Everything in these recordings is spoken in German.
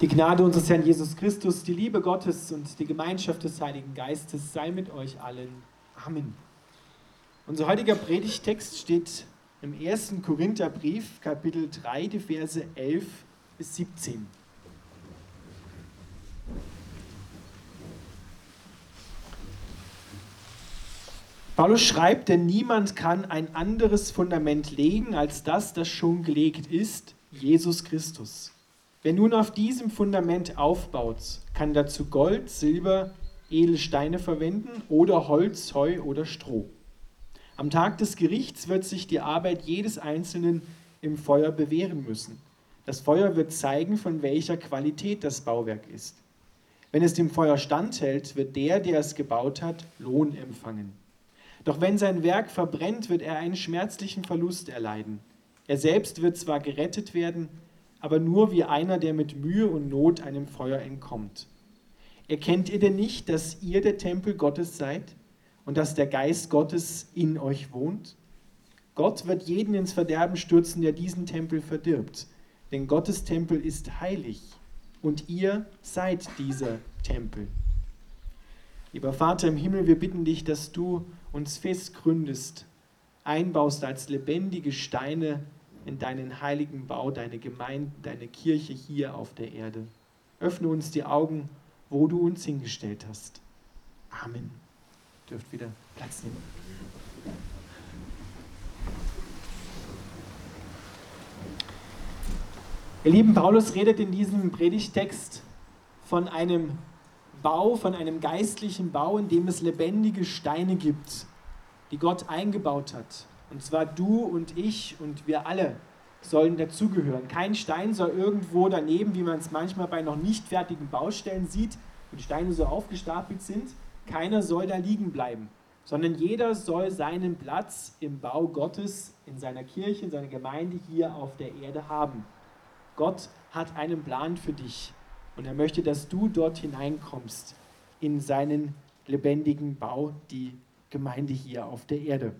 Die Gnade unseres Herrn Jesus Christus, die Liebe Gottes und die Gemeinschaft des Heiligen Geistes sei mit euch allen. Amen. Unser heutiger Predigtext steht im 1. Korintherbrief, Kapitel 3, die Verse 11 bis 17. Paulus schreibt, denn niemand kann ein anderes Fundament legen als das, das schon gelegt ist, Jesus Christus. Wer nun auf diesem Fundament aufbaut, kann dazu Gold, Silber, Edelsteine verwenden oder Holz, Heu oder Stroh. Am Tag des Gerichts wird sich die Arbeit jedes Einzelnen im Feuer bewähren müssen. Das Feuer wird zeigen, von welcher Qualität das Bauwerk ist. Wenn es dem Feuer standhält, wird der, der es gebaut hat, Lohn empfangen. Doch wenn sein Werk verbrennt, wird er einen schmerzlichen Verlust erleiden. Er selbst wird zwar gerettet werden, aber nur wie einer, der mit Mühe und Not einem Feuer entkommt. Erkennt ihr denn nicht, dass ihr der Tempel Gottes seid und dass der Geist Gottes in euch wohnt? Gott wird jeden ins Verderben stürzen, der diesen Tempel verdirbt, denn Gottes Tempel ist heilig und ihr seid dieser Tempel. Lieber Vater im Himmel, wir bitten dich, dass du uns fest gründest, einbaust als lebendige Steine in deinen heiligen Bau, deine Gemeinde, deine Kirche hier auf der Erde. Öffne uns die Augen, wo du uns hingestellt hast. Amen. Ihr dürft wieder Platz nehmen. Ihr lieben, Paulus redet in diesem Predigtext von einem Bau, von einem geistlichen Bau, in dem es lebendige Steine gibt, die Gott eingebaut hat, und zwar du und ich und wir alle sollen dazugehören. Kein Stein soll irgendwo daneben, wie man es manchmal bei noch nicht fertigen Baustellen sieht, wo die Steine so aufgestapelt sind. Keiner soll da liegen bleiben, sondern jeder soll seinen Platz im Bau Gottes, in seiner Kirche, in seiner Gemeinde hier auf der Erde haben. Gott hat einen Plan für dich und er möchte, dass du dort hineinkommst in seinen lebendigen Bau, die Gemeinde hier auf der Erde.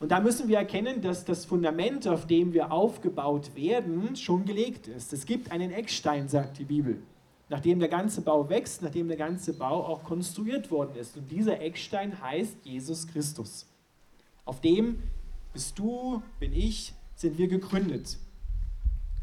Und da müssen wir erkennen, dass das Fundament, auf dem wir aufgebaut werden, schon gelegt ist. Es gibt einen Eckstein, sagt die Bibel, nachdem der ganze Bau wächst, nachdem der ganze Bau auch konstruiert worden ist. Und dieser Eckstein heißt Jesus Christus. Auf dem bist du, bin ich, sind wir gegründet.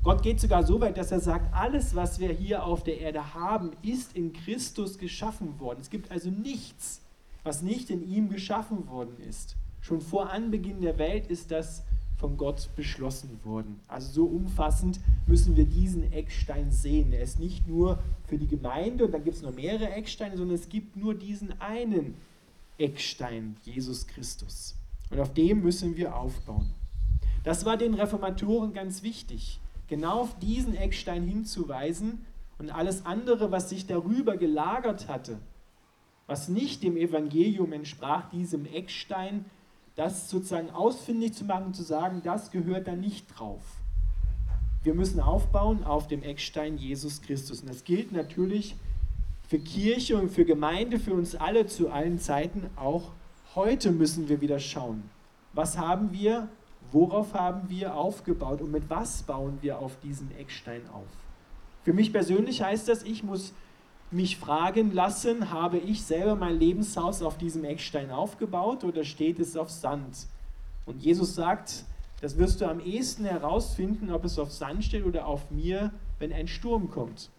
Gott geht sogar so weit, dass er sagt, alles, was wir hier auf der Erde haben, ist in Christus geschaffen worden. Es gibt also nichts, was nicht in ihm geschaffen worden ist. Schon vor Anbeginn der Welt ist das von Gott beschlossen worden. Also so umfassend müssen wir diesen Eckstein sehen. Er ist nicht nur für die Gemeinde und dann gibt es noch mehrere Ecksteine, sondern es gibt nur diesen einen Eckstein, Jesus Christus. Und auf dem müssen wir aufbauen. Das war den Reformatoren ganz wichtig, genau auf diesen Eckstein hinzuweisen und alles andere, was sich darüber gelagert hatte, was nicht dem Evangelium entsprach, diesem Eckstein, das sozusagen ausfindig zu machen, zu sagen, das gehört da nicht drauf. Wir müssen aufbauen auf dem Eckstein Jesus Christus. Und das gilt natürlich für Kirche und für Gemeinde, für uns alle zu allen Zeiten. Auch heute müssen wir wieder schauen. Was haben wir, worauf haben wir aufgebaut und mit was bauen wir auf diesen Eckstein auf? Für mich persönlich heißt das, ich muss mich fragen lassen, habe ich selber mein Lebenshaus auf diesem Eckstein aufgebaut oder steht es auf Sand? Und Jesus sagt, das wirst du am ehesten herausfinden, ob es auf Sand steht oder auf mir, wenn ein Sturm kommt.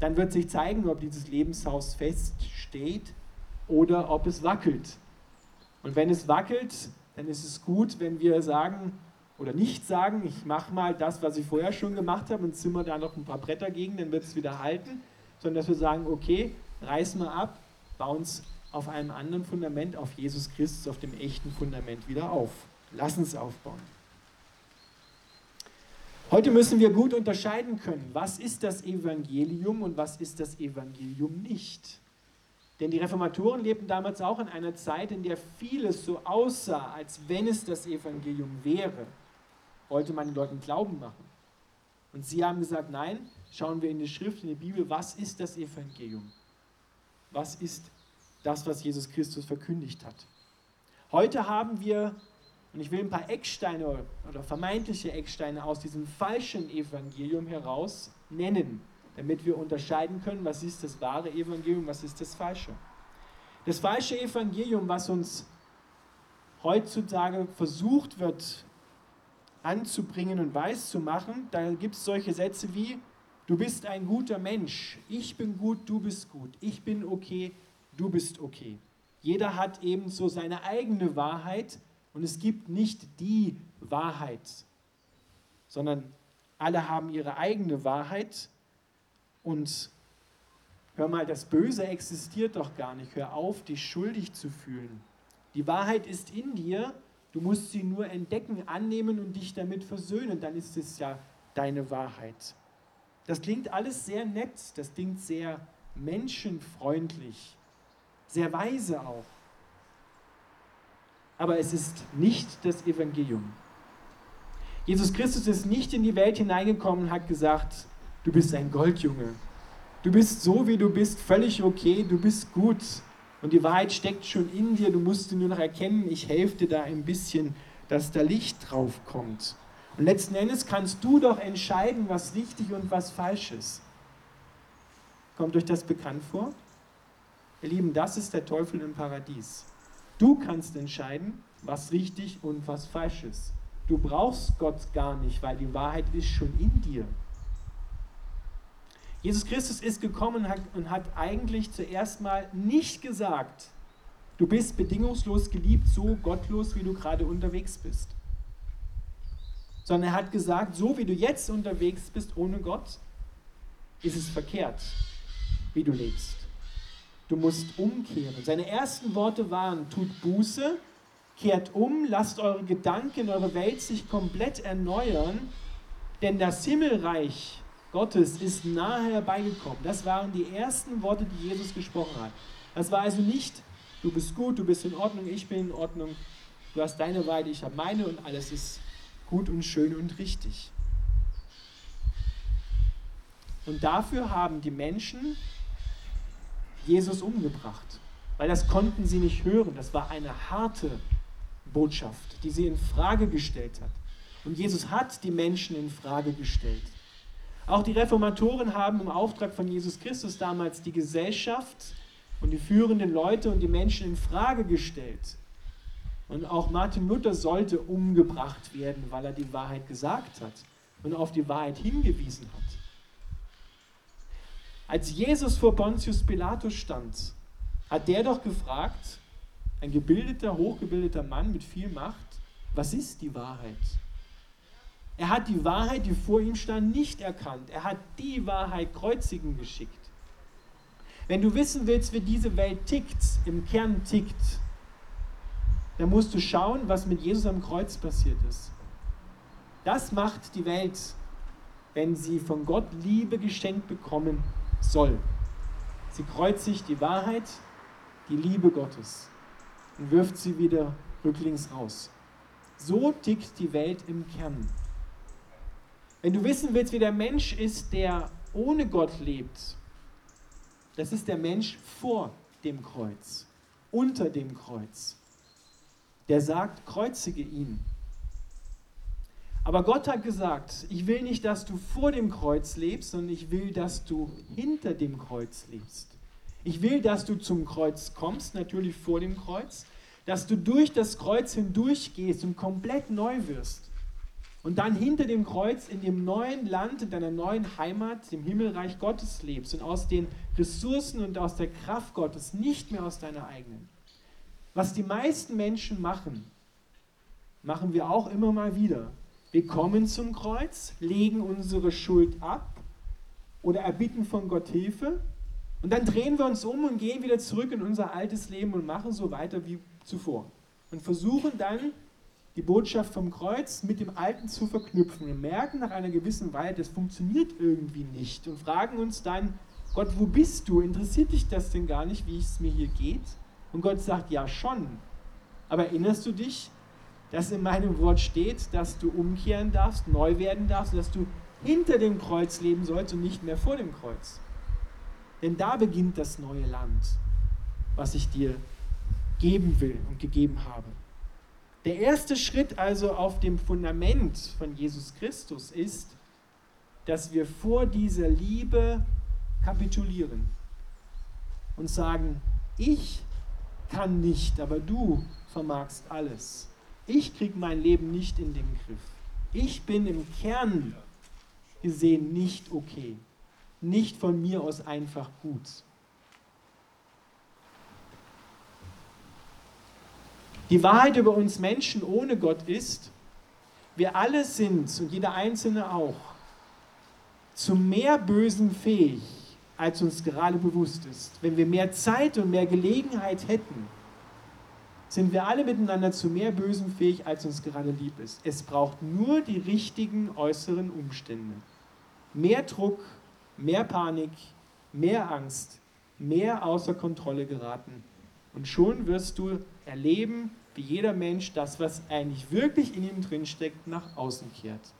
Dann wird sich zeigen, ob dieses Lebenshaus fest steht oder ob es wackelt. Und wenn es wackelt, dann ist es gut, wenn wir sagen oder nicht sagen, ich mache mal das, was ich vorher schon gemacht habe und zimmer da noch ein paar Bretter gegen, dann wird es wieder halten sondern dass wir sagen, okay, reißen wir ab, bauen es auf einem anderen Fundament, auf Jesus Christus, auf dem echten Fundament wieder auf. Lassen es aufbauen. Heute müssen wir gut unterscheiden können, was ist das Evangelium und was ist das Evangelium nicht. Denn die Reformatoren lebten damals auch in einer Zeit, in der vieles so aussah, als wenn es das Evangelium wäre. Wollte man den Leuten Glauben machen. Und sie haben gesagt, nein, schauen wir in die Schrift, in die Bibel, was ist das Evangelium? Was ist das, was Jesus Christus verkündigt hat? Heute haben wir, und ich will ein paar Ecksteine oder vermeintliche Ecksteine aus diesem falschen Evangelium herausnehmen nennen, damit wir unterscheiden können, was ist das wahre Evangelium, was ist das falsche. Das falsche Evangelium, was uns heutzutage versucht wird anzubringen und weiß zu machen, da gibt es solche Sätze wie, du bist ein guter Mensch, ich bin gut, du bist gut, ich bin okay, du bist okay. Jeder hat eben so seine eigene Wahrheit und es gibt nicht die Wahrheit, sondern alle haben ihre eigene Wahrheit und hör mal, das Böse existiert doch gar nicht. Hör auf, dich schuldig zu fühlen. Die Wahrheit ist in dir, du musst sie nur entdecken, annehmen und dich damit versöhnen, dann ist es ja deine Wahrheit. Das klingt alles sehr nett, das klingt sehr menschenfreundlich, sehr weise auch. Aber es ist nicht das Evangelium. Jesus Christus ist nicht in die Welt hineingekommen und hat gesagt, du bist ein Goldjunge. Du bist so, wie du bist, völlig okay, du bist gut. Und die Wahrheit steckt schon in dir, du musst sie nur noch erkennen, ich helfe dir da ein bisschen, dass da Licht drauf kommt. Und letzten Endes kannst du doch entscheiden, was richtig und was falsch ist. Kommt euch das bekannt vor? Ihr Lieben, das ist der Teufel im Paradies. Du kannst entscheiden, was richtig und was falsch ist. Du brauchst Gott gar nicht, weil die Wahrheit ist schon in dir. Jesus Christus ist gekommen und hat eigentlich zuerst mal nicht gesagt, du bist bedingungslos geliebt, so gottlos, wie du gerade unterwegs bist. Sondern er hat gesagt, so wie du jetzt unterwegs bist ohne Gott, ist es verkehrt, wie du lebst. Du musst umkehren. Seine ersten Worte waren, tut Buße Kehrt um, lasst eure Gedanken, eure Welt sich komplett erneuern, denn das Himmelreich Gottes ist nahe herbeigekommen. Das waren die ersten Worte, die Jesus gesprochen hat. Das war also nicht, du bist gut, du bist in Ordnung, ich bin in Ordnung, du hast deine Weide, ich habe meine und alles ist gut und schön und richtig. Und dafür haben die Menschen Jesus umgebracht, weil das konnten sie nicht hören. Das war eine harte Botschaft, die sie in Frage gestellt hat. Und Jesus hat die Menschen in Frage gestellt. Auch die Reformatoren haben im Auftrag von Jesus Christus damals die Gesellschaft und die führenden Leute und die Menschen in Frage gestellt. Und auch Martin Luther sollte umgebracht werden, weil er die Wahrheit gesagt hat und auf die Wahrheit hingewiesen hat. Als Jesus vor Pontius Pilatus stand, hat der doch gefragt, ein gebildeter, hochgebildeter Mann mit viel Macht, was ist die Wahrheit? Er hat die Wahrheit, die vor ihm stand, nicht erkannt. Er hat die Wahrheit kreuzigen geschickt. Wenn du wissen willst, wie diese Welt tickt, im Kern tickt, dann musst du schauen, was mit Jesus am Kreuz passiert ist. Das macht die Welt, wenn sie von Gott Liebe geschenkt bekommen soll. Sie kreuzigt die Wahrheit, die Liebe Gottes und wirft sie wieder rücklings raus. So tickt die Welt im Kern. Wenn du wissen willst, wie der Mensch ist, der ohne Gott lebt, das ist der Mensch vor dem Kreuz, unter dem Kreuz. Der sagt, kreuzige ihn. Aber Gott hat gesagt, ich will nicht, dass du vor dem Kreuz lebst, sondern ich will, dass du hinter dem Kreuz lebst. Ich will, dass du zum Kreuz kommst, natürlich vor dem Kreuz, dass du durch das Kreuz hindurch gehst und komplett neu wirst. Und dann hinter dem Kreuz in dem neuen Land, in deiner neuen Heimat, dem Himmelreich Gottes lebst und aus den Ressourcen und aus der Kraft Gottes, nicht mehr aus deiner eigenen. Was die meisten Menschen machen, machen wir auch immer mal wieder. Wir kommen zum Kreuz, legen unsere Schuld ab oder erbitten von Gott Hilfe und dann drehen wir uns um und gehen wieder zurück in unser altes Leben und machen so weiter wie zuvor. Und versuchen dann, die Botschaft vom Kreuz mit dem Alten zu verknüpfen und merken nach einer gewissen Weile, das funktioniert irgendwie nicht und fragen uns dann, Gott, wo bist du? Interessiert dich das denn gar nicht, wie es mir hier geht? Und Gott sagt, ja schon. Aber erinnerst du dich, dass in meinem Wort steht, dass du umkehren darfst, neu werden darfst, dass du hinter dem Kreuz leben sollst und nicht mehr vor dem Kreuz? Denn da beginnt das neue Land, was ich dir geben will und gegeben habe. Der erste Schritt also auf dem Fundament von Jesus Christus ist, dass wir vor dieser Liebe kapitulieren und sagen, ich kann nicht, aber du vermagst alles. Ich kriege mein Leben nicht in den Griff. Ich bin im Kern gesehen nicht okay. Nicht von mir aus einfach gut. Die Wahrheit über uns Menschen ohne Gott ist, wir alle sind, und jeder Einzelne auch, zu mehr Bösen fähig, als uns gerade bewusst ist. Wenn wir mehr Zeit und mehr Gelegenheit hätten, sind wir alle miteinander zu mehr Bösen fähig, als uns gerade lieb ist. Es braucht nur die richtigen äußeren Umstände. Mehr Druck, mehr Panik, mehr Angst, mehr außer Kontrolle geraten. Und schon wirst du erleben, wie jeder Mensch das, was eigentlich wirklich in ihm drinsteckt, nach außen kehrt.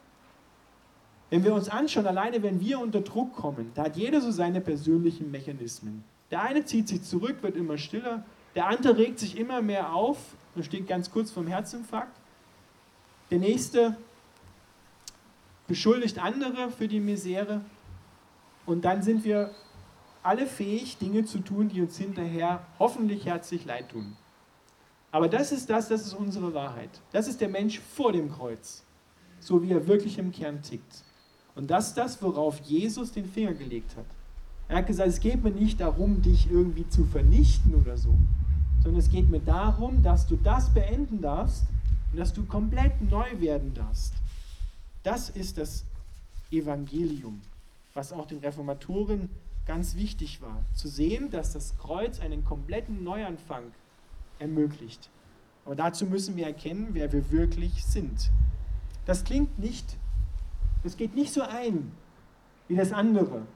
Wenn wir uns anschauen, alleine wenn wir unter Druck kommen, da hat jeder so seine persönlichen Mechanismen. Der eine zieht sich zurück, wird immer stiller, der andere regt sich immer mehr auf und steht ganz kurz vorm Herzinfarkt. Der nächste beschuldigt andere für die Misere. Und dann sind wir alle fähig, Dinge zu tun, die uns hinterher hoffentlich herzlich leid tun. Aber das ist das, das ist unsere Wahrheit. Das ist der Mensch vor dem Kreuz, so wie er wirklich im Kern tickt. Und das ist das, worauf Jesus den Finger gelegt hat. Er hat gesagt, es geht mir nicht darum, dich irgendwie zu vernichten oder so, sondern es geht mir darum, dass du das beenden darfst und dass du komplett neu werden darfst. Das ist das Evangelium, was auch den Reformatoren ganz wichtig war, zu sehen, dass das Kreuz einen kompletten Neuanfang ermöglicht. Aber dazu müssen wir erkennen, wer wir wirklich sind. Das klingt nicht, das geht nicht so ein wie das andere.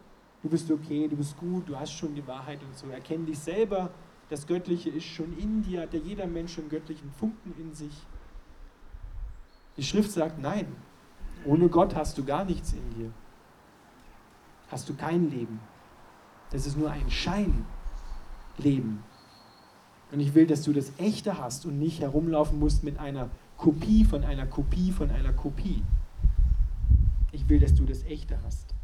Du bist okay, du bist gut, du hast schon die Wahrheit und so. Erkenn dich selber, das Göttliche ist schon in dir, hat ja jeder Mensch einen göttlichen Funken in sich. Die Schrift sagt, nein, ohne Gott hast du gar nichts in dir. Hast du kein Leben. Das ist nur ein Scheinleben. Und ich will, dass du das Echte hast und nicht herumlaufen musst mit einer Kopie von einer Kopie von einer Kopie. Ich will, dass du das Echte hast.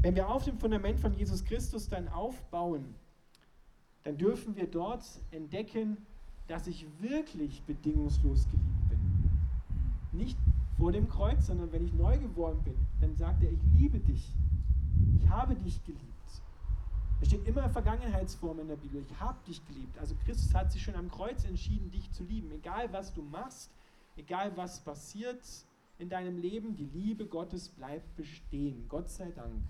Wenn wir auf dem Fundament von Jesus Christus dann aufbauen, dann dürfen wir dort entdecken, dass ich wirklich bedingungslos geliebt bin. Nicht vor dem Kreuz, sondern wenn ich neu geworden bin, dann sagt er, ich liebe dich. Ich habe dich geliebt. Es steht immer Vergangenheitsform in der Bibel. Ich habe dich geliebt. Also Christus hat sich schon am Kreuz entschieden, dich zu lieben. Egal was du machst, egal was passiert in deinem Leben, die Liebe Gottes bleibt bestehen. Gott sei Dank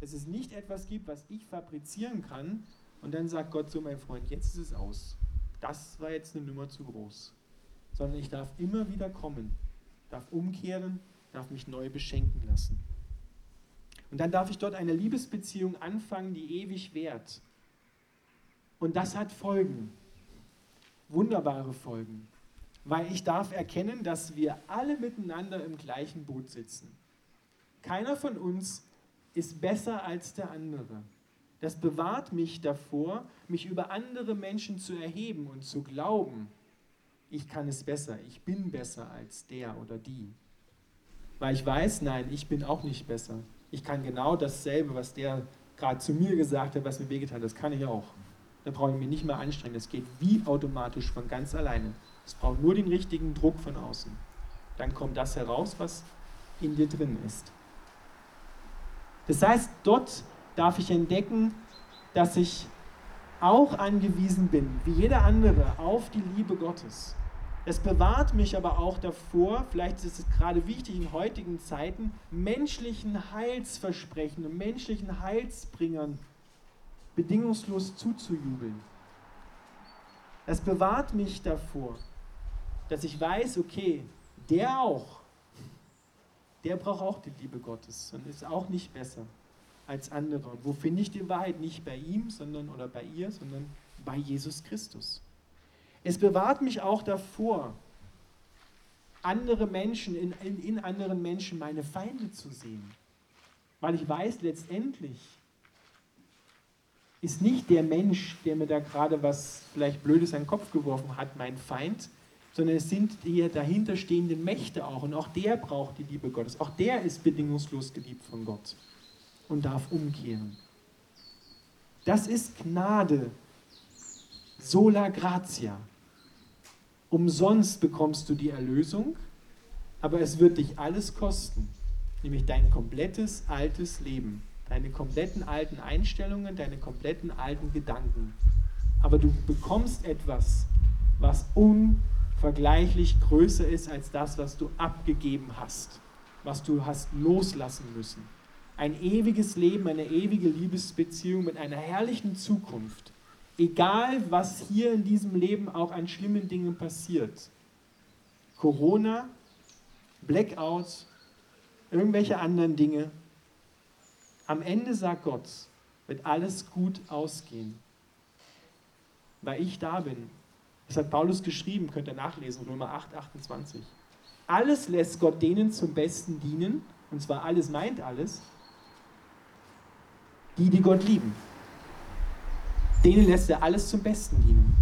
dass es nicht etwas gibt, was ich fabrizieren kann und dann sagt Gott so, mein Freund, jetzt ist es aus. Das war jetzt eine Nummer zu groß. Sondern ich darf immer wieder kommen, darf umkehren, darf mich neu beschenken lassen. Und dann darf ich dort eine Liebesbeziehung anfangen, die ewig währt. Und das hat Folgen, wunderbare Folgen, weil ich darf erkennen, dass wir alle miteinander im gleichen Boot sitzen. Keiner von uns ist besser als der andere. Das bewahrt mich davor, mich über andere Menschen zu erheben und zu glauben, ich kann es besser, ich bin besser als der oder die. Weil ich weiß, nein, ich bin auch nicht besser. Ich kann genau dasselbe, was der gerade zu mir gesagt hat, was mir wehgetan hat, das kann ich auch. Da brauche ich mich nicht mehr anstrengen. Das geht wie automatisch von ganz alleine. Es braucht nur den richtigen Druck von außen. Dann kommt das heraus, was in dir drin ist. Das heißt, dort darf ich entdecken, dass ich auch angewiesen bin, wie jeder andere, auf die Liebe Gottes. Es bewahrt mich aber auch davor, vielleicht ist es gerade wichtig in heutigen Zeiten, menschlichen Heilsversprechen und menschlichen Heilsbringern bedingungslos zuzujubeln. Es bewahrt mich davor, dass ich weiß, okay, der auch, der braucht auch die Liebe Gottes und ist auch nicht besser als andere. Wo finde ich die Wahrheit? Nicht bei ihm, sondern oder bei ihr, sondern bei Jesus Christus. Es bewahrt mich auch davor, andere Menschen, in, in, in anderen Menschen meine Feinde zu sehen. Weil ich weiß, letztendlich ist nicht der Mensch, der mir da gerade was vielleicht Blödes an den Kopf geworfen hat, mein Feind, sondern es sind die dahinterstehenden Mächte auch. Und auch der braucht die Liebe Gottes. Auch der ist bedingungslos geliebt von Gott und darf umkehren. Das ist Gnade. Sola gratia. Umsonst bekommst du die Erlösung, aber es wird dich alles kosten, nämlich dein komplettes altes Leben, deine kompletten alten Einstellungen, deine kompletten alten Gedanken. Aber du bekommst etwas, was unvergleichlich größer ist als das, was du abgegeben hast, was du hast loslassen müssen. Ein ewiges Leben, eine ewige Liebesbeziehung mit einer herrlichen Zukunft egal was hier in diesem Leben auch an schlimmen Dingen passiert, Corona, Blackout, irgendwelche anderen Dinge, am Ende sagt Gott, wird alles gut ausgehen, weil ich da bin. Das hat Paulus geschrieben, könnt ihr nachlesen, Römer 8, 28. Alles lässt Gott denen zum Besten dienen, und zwar alles meint alles, die, die Gott lieben denen lässt er alles zum Besten dienen.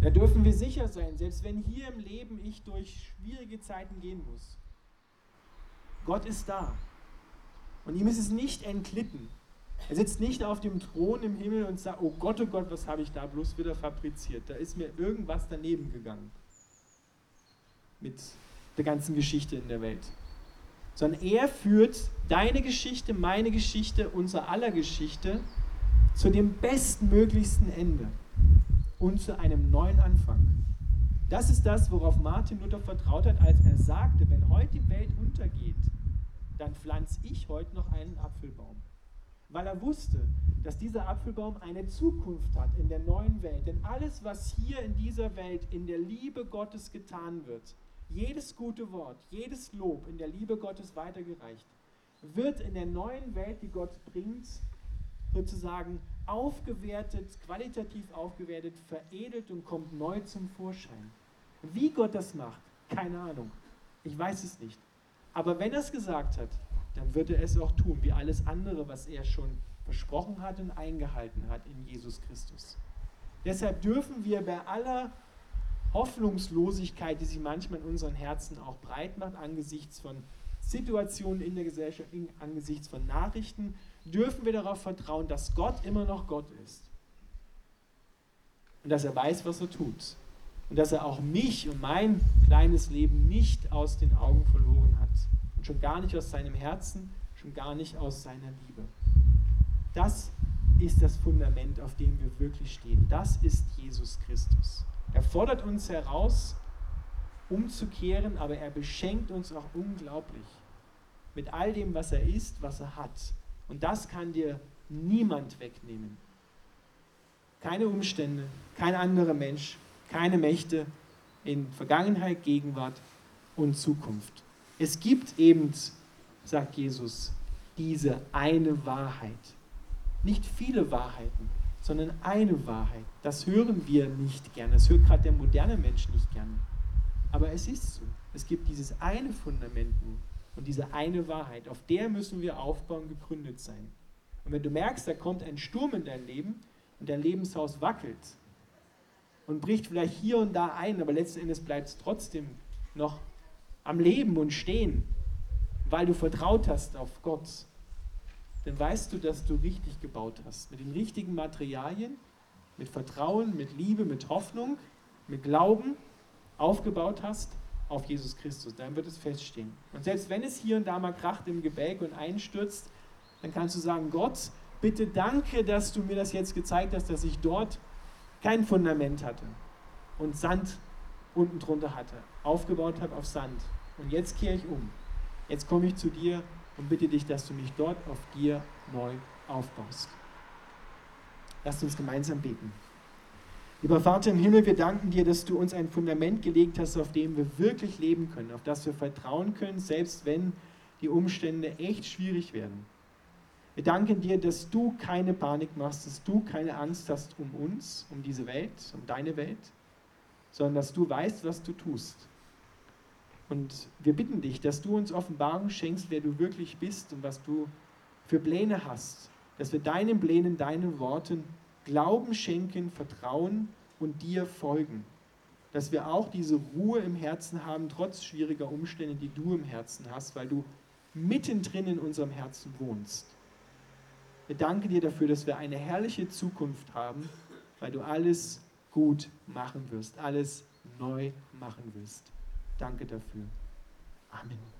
Da dürfen wir sicher sein, selbst wenn hier im Leben ich durch schwierige Zeiten gehen muss. Gott ist da. Und ihm ist es nicht entglitten. Er sitzt nicht auf dem Thron im Himmel und sagt, oh Gott, oh Gott, was habe ich da bloß wieder fabriziert? Da ist mir irgendwas daneben gegangen. Mit der ganzen Geschichte in der Welt. Sondern er führt deine Geschichte, meine Geschichte, unser aller Geschichte zu dem bestmöglichsten Ende und zu einem neuen Anfang. Das ist das, worauf Martin Luther vertraut hat, als er sagte, wenn heute die Welt untergeht, dann pflanze ich heute noch einen Apfelbaum. Weil er wusste, dass dieser Apfelbaum eine Zukunft hat in der neuen Welt. Denn alles, was hier in dieser Welt in der Liebe Gottes getan wird, jedes gute Wort, jedes Lob in der Liebe Gottes weitergereicht, wird in der neuen Welt, die Gott bringt, sozusagen aufgewertet, qualitativ aufgewertet, veredelt und kommt neu zum Vorschein. Wie Gott das macht, keine Ahnung. Ich weiß es nicht. Aber wenn er es gesagt hat, dann wird er es auch tun, wie alles andere, was er schon versprochen hat und eingehalten hat in Jesus Christus. Deshalb dürfen wir bei aller Hoffnungslosigkeit, die sich manchmal in unseren Herzen auch breit macht, angesichts von Situationen in der Gesellschaft, angesichts von Nachrichten, dürfen wir darauf vertrauen, dass Gott immer noch Gott ist. Und dass er weiß, was er tut. Und dass er auch mich und mein kleines Leben nicht aus den Augen verloren hat. Und schon gar nicht aus seinem Herzen, schon gar nicht aus seiner Liebe. Das ist das Fundament, auf dem wir wirklich stehen. Das ist Jesus Christus. Er fordert uns heraus, umzukehren, aber er beschenkt uns auch unglaublich mit all dem, was er ist, was er hat. Und das kann dir niemand wegnehmen. Keine Umstände, kein anderer Mensch, keine Mächte in Vergangenheit, Gegenwart und Zukunft. Es gibt eben, sagt Jesus, diese eine Wahrheit. Nicht viele Wahrheiten, sondern eine Wahrheit. Das hören wir nicht gerne. Das hört gerade der moderne Mensch nicht gerne. Aber es ist so. Es gibt dieses eine Fundament nur. Und diese eine Wahrheit, auf der müssen wir aufbauen, gegründet sein. Und wenn du merkst, da kommt ein Sturm in dein Leben und dein Lebenshaus wackelt und bricht vielleicht hier und da ein, aber letzten Endes bleibt es trotzdem noch am Leben und stehen, weil du vertraut hast auf Gott, dann weißt du, dass du richtig gebaut hast. Mit den richtigen Materialien, mit Vertrauen, mit Liebe, mit Hoffnung, mit Glauben aufgebaut hast auf Jesus Christus, dann wird es feststehen. Und selbst wenn es hier und da mal kracht im Gebälk und einstürzt, dann kannst du sagen, Gott, bitte danke, dass du mir das jetzt gezeigt hast, dass ich dort kein Fundament hatte und Sand unten drunter hatte, aufgebaut habe auf Sand. Und jetzt kehre ich um. Jetzt komme ich zu dir und bitte dich, dass du mich dort auf dir neu aufbaust. Lasst uns gemeinsam beten. Lieber Vater im Himmel, wir danken dir, dass du uns ein Fundament gelegt hast, auf dem wir wirklich leben können, auf das wir vertrauen können, selbst wenn die Umstände echt schwierig werden. Wir danken dir, dass du keine Panik machst, dass du keine Angst hast um uns, um diese Welt, um deine Welt, sondern dass du weißt, was du tust. Und wir bitten dich, dass du uns Offenbarung schenkst, wer du wirklich bist und was du für Pläne hast, dass wir deinen Plänen, deinen Worten Glauben schenken, Vertrauen und dir folgen. dass wir auch diese Ruhe im Herzen haben, trotz schwieriger Umstände, die du im Herzen hast, weil du mittendrin in unserem Herzen wohnst. Wir danken dir dafür, dass wir eine herrliche Zukunft haben, weil du alles gut machen wirst, alles neu machen wirst. Danke dafür. Amen.